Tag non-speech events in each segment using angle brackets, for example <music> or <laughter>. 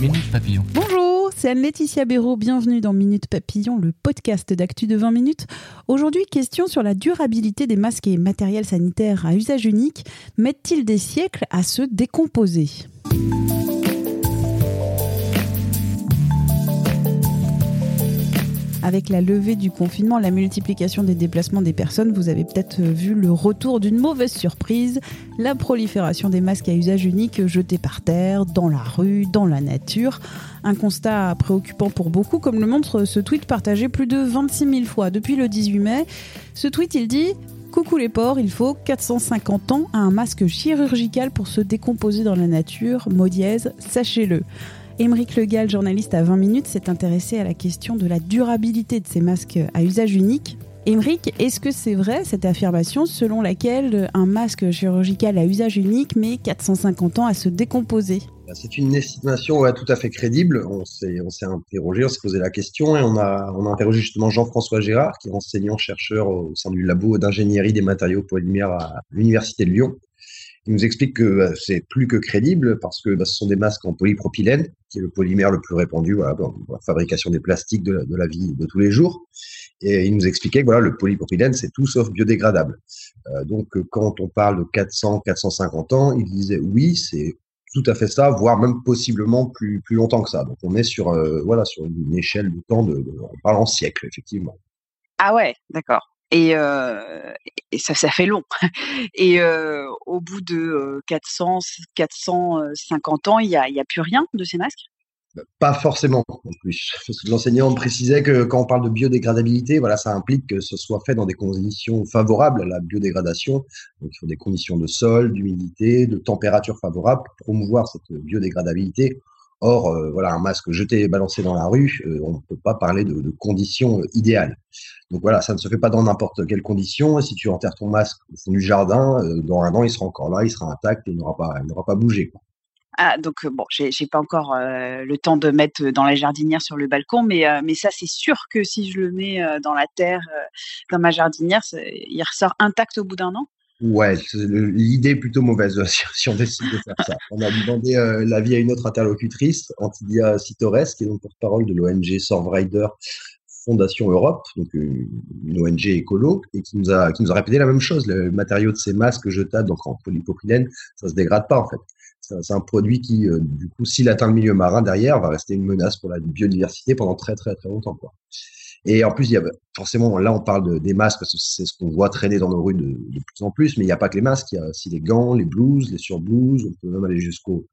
Minute Papillon. Bonjour, c'est Anne-Laetitia Béraud. Bienvenue dans Minute Papillon, le podcast d'actu de 20 minutes. Aujourd'hui, question sur la durabilité des masques et matériels sanitaires à usage unique. Mettent-ils des siècles à se décomposer? Avec la levée du confinement, la multiplication des déplacements des personnes, vous avez peut-être vu le retour d'une mauvaise surprise, la prolifération des masques à usage unique jetés par terre, dans la rue, dans la nature. Un constat préoccupant pour beaucoup, comme le montre ce tweet partagé plus de 26 000 fois depuis le 18 mai. Ce tweet, il dit Coucou les porcs, il faut 450 ans à un masque chirurgical pour se décomposer dans la nature. Mot sachez-le. Émeric Legal, journaliste à 20 minutes, s'est intéressé à la question de la durabilité de ces masques à usage unique. Émeric, est-ce que c'est vrai cette affirmation selon laquelle un masque chirurgical à usage unique met 450 ans à se décomposer? C'est une estimation tout à fait crédible. On s'est, interrogé, on s'est posé la question et on a, on interrogé justement Jean-François Gérard, qui est enseignant-chercheur au sein du labo d'ingénierie des matériaux polymères à l'Université de Lyon. Il nous explique que bah, c'est plus que crédible parce que bah, ce sont des masques en polypropylène, qui est le polymère le plus répandu dans la fabrication des plastiques de la, vie de tous les jours. Et il nous expliquait que voilà, le polypropylène, c'est tout sauf biodégradable. Euh, donc, quand on parle de 400, 450 ans, il disait oui, c'est tout à fait ça, voire même possiblement plus, plus longtemps que ça. Donc, on est sur, euh, voilà, sur une échelle de temps, de, de, on parle en siècle, effectivement. Ah ouais, d'accord. Et, euh, ça, fait long. <laughs> Et euh, au bout de 400, 450 ans, il n'y a, plus rien de ces masques? Pas forcément en plus. L'enseignant précisait que quand on parle de biodégradabilité, voilà, ça implique que ce soit fait dans des conditions favorables à la biodégradation. Donc il faut des conditions de sol, d'humidité, de température favorable pour promouvoir cette biodégradabilité. Or, euh, voilà, un masque jeté et balancé dans la rue, euh, on ne peut pas parler de, conditions euh, idéales. Donc voilà, ça ne se fait pas dans n'importe quelle condition. Si tu enterres ton masque au fond du jardin, dans un an, il sera encore là, il sera intact il n'aura pas, il n'aura pas bougé. Ah, donc bon, j'ai, j'ai pas encore le temps de mettre dans la jardinière sur le balcon, mais mais ça c'est sûr que si je le mets dans la terre, dans ma jardinière, il ressort intact au bout d'un an. Ouais, l'idée est plutôt mauvaise <laughs> si on décide de faire ça. On a demandé l'avis à une autre interlocutrice, Antidia Sitores, qui est donc porte-parole de l'ONG Survrider Fondation Europe, donc une ONG écolo, et qui nous a qui nous a répété la même chose. Le matériau de ces masques jetables, donc en polypropylène, ça se dégrade pas en fait. C'est un produit qui, euh, du coup, s'il atteint le milieu marin derrière, va rester une menace pour la biodiversité pendant très très très longtemps. Quoi. Et en plus, il y a forcément, là, on parle de, des masques parce que c'est ce qu'on voit traîner dans nos rues de, plus en plus, mais il n'y a pas que les masques, il y a aussi les gants, les blouses, les surblouses, on peut même aller jusqu'au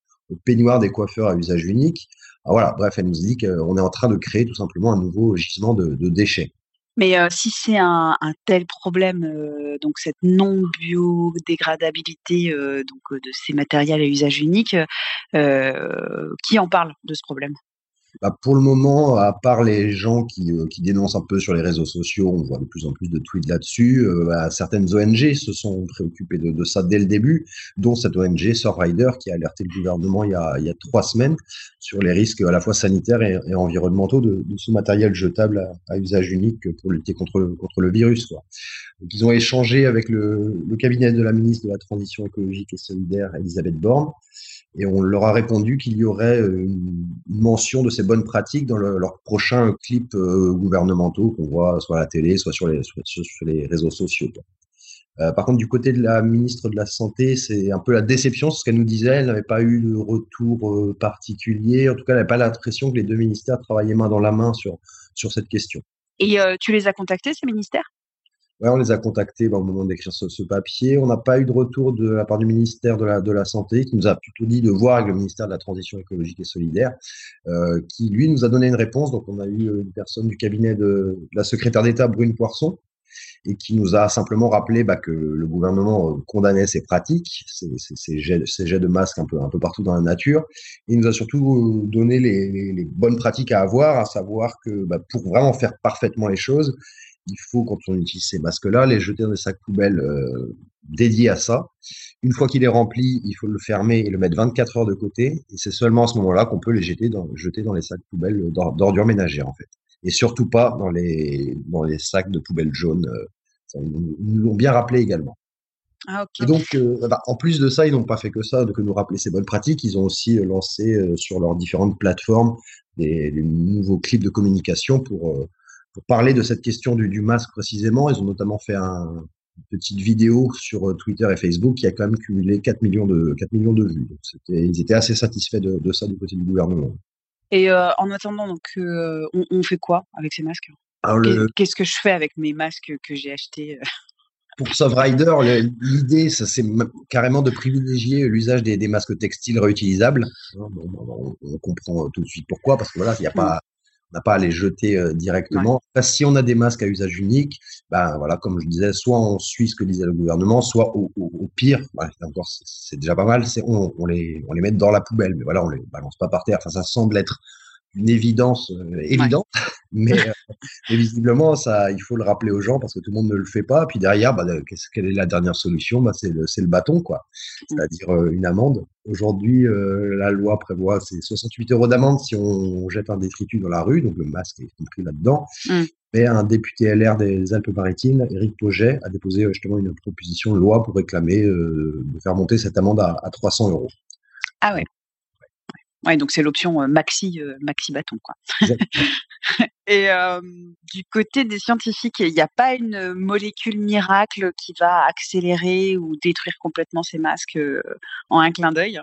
peignoir des coiffeurs à usage unique. Alors voilà, bref, elle nous dit qu'on est en train de créer tout simplement un nouveau gisement de, déchets. Mais euh, si c'est un, tel problème, euh, donc cette non biodégradabilité euh, de ces matériels à usage unique, qui en parle de ce problème? Bah pour le moment, à part les gens qui, euh, qui, dénoncent un peu sur les réseaux sociaux, on voit de plus en plus de tweets là-dessus. Euh, bah, certaines ONG se sont préoccupées de, ça dès le début, dont cette ONG Survrider qui a alerté le gouvernement il y a, trois semaines sur les risques à la fois sanitaires et, environnementaux de, ce matériel jetable à, usage unique pour lutter contre, le virus. Ils ont échangé avec le, le cabinet de la ministre de la Transition écologique et solidaire, Elisabeth Borne et on leur a répondu qu'il y aurait euh, une mention de ces bonnes pratiques dans le, leurs prochains clips euh, gouvernementaux qu'on voit soit à la télé, soit sur les, réseaux sociaux. Euh, par contre, du côté de la ministre de la Santé, c'est un peu la déception, c'est ce qu'elle nous disait. Elle n'avait pas eu de retour particulier. En tout cas, elle n'avait pas l'impression que les deux ministères travaillaient main dans la main sur, sur cette question. Et tu les as contactés, ces ministères? Ouais, on les a contactés bah, au moment d'écrire ce, papier. On n'a pas eu de retour de la part du ministère de la, Santé, qui nous a plutôt dit de voir avec le ministère de la Transition écologique et solidaire, euh, qui lui nous a donné une réponse. Donc on a eu une personne du cabinet de, la secrétaire d'État, Brune Poisson, et qui nous a simplement rappelé bah, que le gouvernement condamnait ces pratiques, ces, jets, de masques un peu, partout dans la nature. Il nous a surtout donné les, les bonnes pratiques à avoir, à savoir que bah, pour vraiment faire parfaitement les choses, il faut, quand on utilise ces masques-là, les jeter dans des sacs poubelles euh, dédiés à ça. Une fois qu'il est rempli, il faut le fermer et le mettre 24 heures de côté. Et c'est seulement à ce moment-là qu'on peut les jeter dans, jeter dans les sacs poubelles d'ordures ménagères, en fait. Et surtout pas dans les, dans les sacs de poubelles jaunes. Euh, ils nous l'ont bien rappelé également. Ah, Et donc, euh, bah, en plus de ça, ils n'ont pas fait que ça, de que nous rappeler ces bonnes pratiques. Ils ont aussi euh, lancé euh, sur leurs différentes plateformes des, des, nouveaux clips de communication pour, pour parler de cette question du, du, masque précisément. Ils ont notamment fait un, une petite vidéo sur Twitter et Facebook qui a quand même cumulé 4 millions de, 4 millions de vues. Donc ils étaient assez satisfaits de, de, ça du côté du gouvernement. Et en attendant, donc, on, on, fait quoi avec ces masques? Qu'est-ce que je fais avec mes masques que j'ai achetés pour Sovrider, l'idée, ça c'est carrément de privilégier l'usage des, des, masques textiles réutilisables. On, on, comprend tout de suite pourquoi, parce que voilà, il n'y a pas, on n'a pas à les jeter euh, directement. Ouais. si on a des masques à usage unique, ben voilà, comme je disais, soit on suit ce que disait le gouvernement, soit au, au, au pire, encore c'est déjà pas mal, c'est on, on, les on les met dans la poubelle, mais voilà, on les balance pas par terre. Enfin, ça semble être une évidence euh, évidente, ouais. <laughs> mais, euh, mais, visiblement, ça, il faut le rappeler aux gens parce que tout le monde ne le fait pas. Puis derrière, bah, quelle est la dernière solution? Bah, C'est le, le, bâton, quoi. C'est-à-dire euh, une amende. Aujourd'hui, euh, la loi prévoit c'est 68 euros d'amende si on jette un détritus dans la rue, donc le masque est compris là-dedans. Mm. Mais un député LR des Alpes-Maritimes, Éric Poget, a déposé justement une proposition de loi pour réclamer de faire monter cette amende à, à 300 euros. Ah ouais. Ouais, donc c'est l'option maxi maxi bâton quoi. <laughs> Et euh, du côté des scientifiques, il n'y a pas une molécule miracle qui va accélérer ou détruire complètement ces masques en un clin d'œil?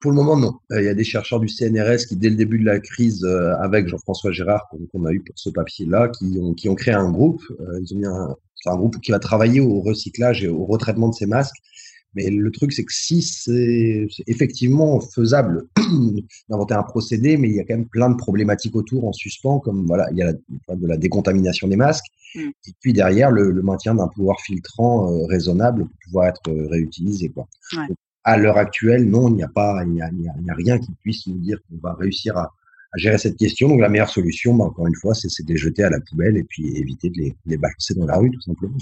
Pour le moment, non. Il y a des chercheurs du CNRS qui, dès le début de la crise, avec Jean-François Gérard, qu'on a eu pour ce papier-là, qui ont, qui ont créé un groupe. Ils ont mis un, un groupe qui va travailler au recyclage et au retraitement de ces masques. Mais le truc, c'est que si c'est effectivement faisable <clears throat> d'inventer un procédé, mais il y a quand même plein de problématiques autour en suspens, comme voilà, il y a la, de la décontamination des masques, mm. et puis derrière le, le maintien d'un pouvoir filtrant euh, raisonnable pour pouvoir être euh, réutilisé. Quoi. Ouais. Donc, à l'heure actuelle, non, il n'y a pas, il n'y a, a, a, rien qui puisse nous dire qu'on va réussir à, à, gérer cette question. Donc la meilleure solution, bah, encore une fois, c'est de les jeter à la poubelle et puis éviter de les, de les balancer dans la rue, tout simplement.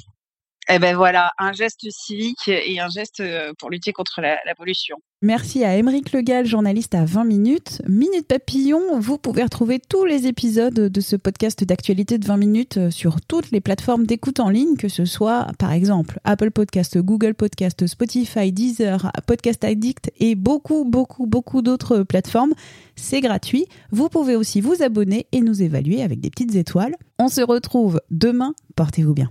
Eh ben voilà, un geste civique et un geste euh, pour lutter contre la, pollution. Merci à Émeric Legal, journaliste à 20 minutes. Minute Papillon, vous pouvez retrouver tous les épisodes de ce podcast d'actualité de 20 minutes euh, sur toutes les plateformes d'écoute en ligne, que ce soit par exemple Apple Podcast, Google Podcast, Spotify, Deezer, Podcast Addict et beaucoup, beaucoup, beaucoup d'autres plateformes. C'est gratuit. Vous pouvez aussi vous abonner et nous évaluer avec des petites étoiles. On se retrouve demain. Portez-vous bien.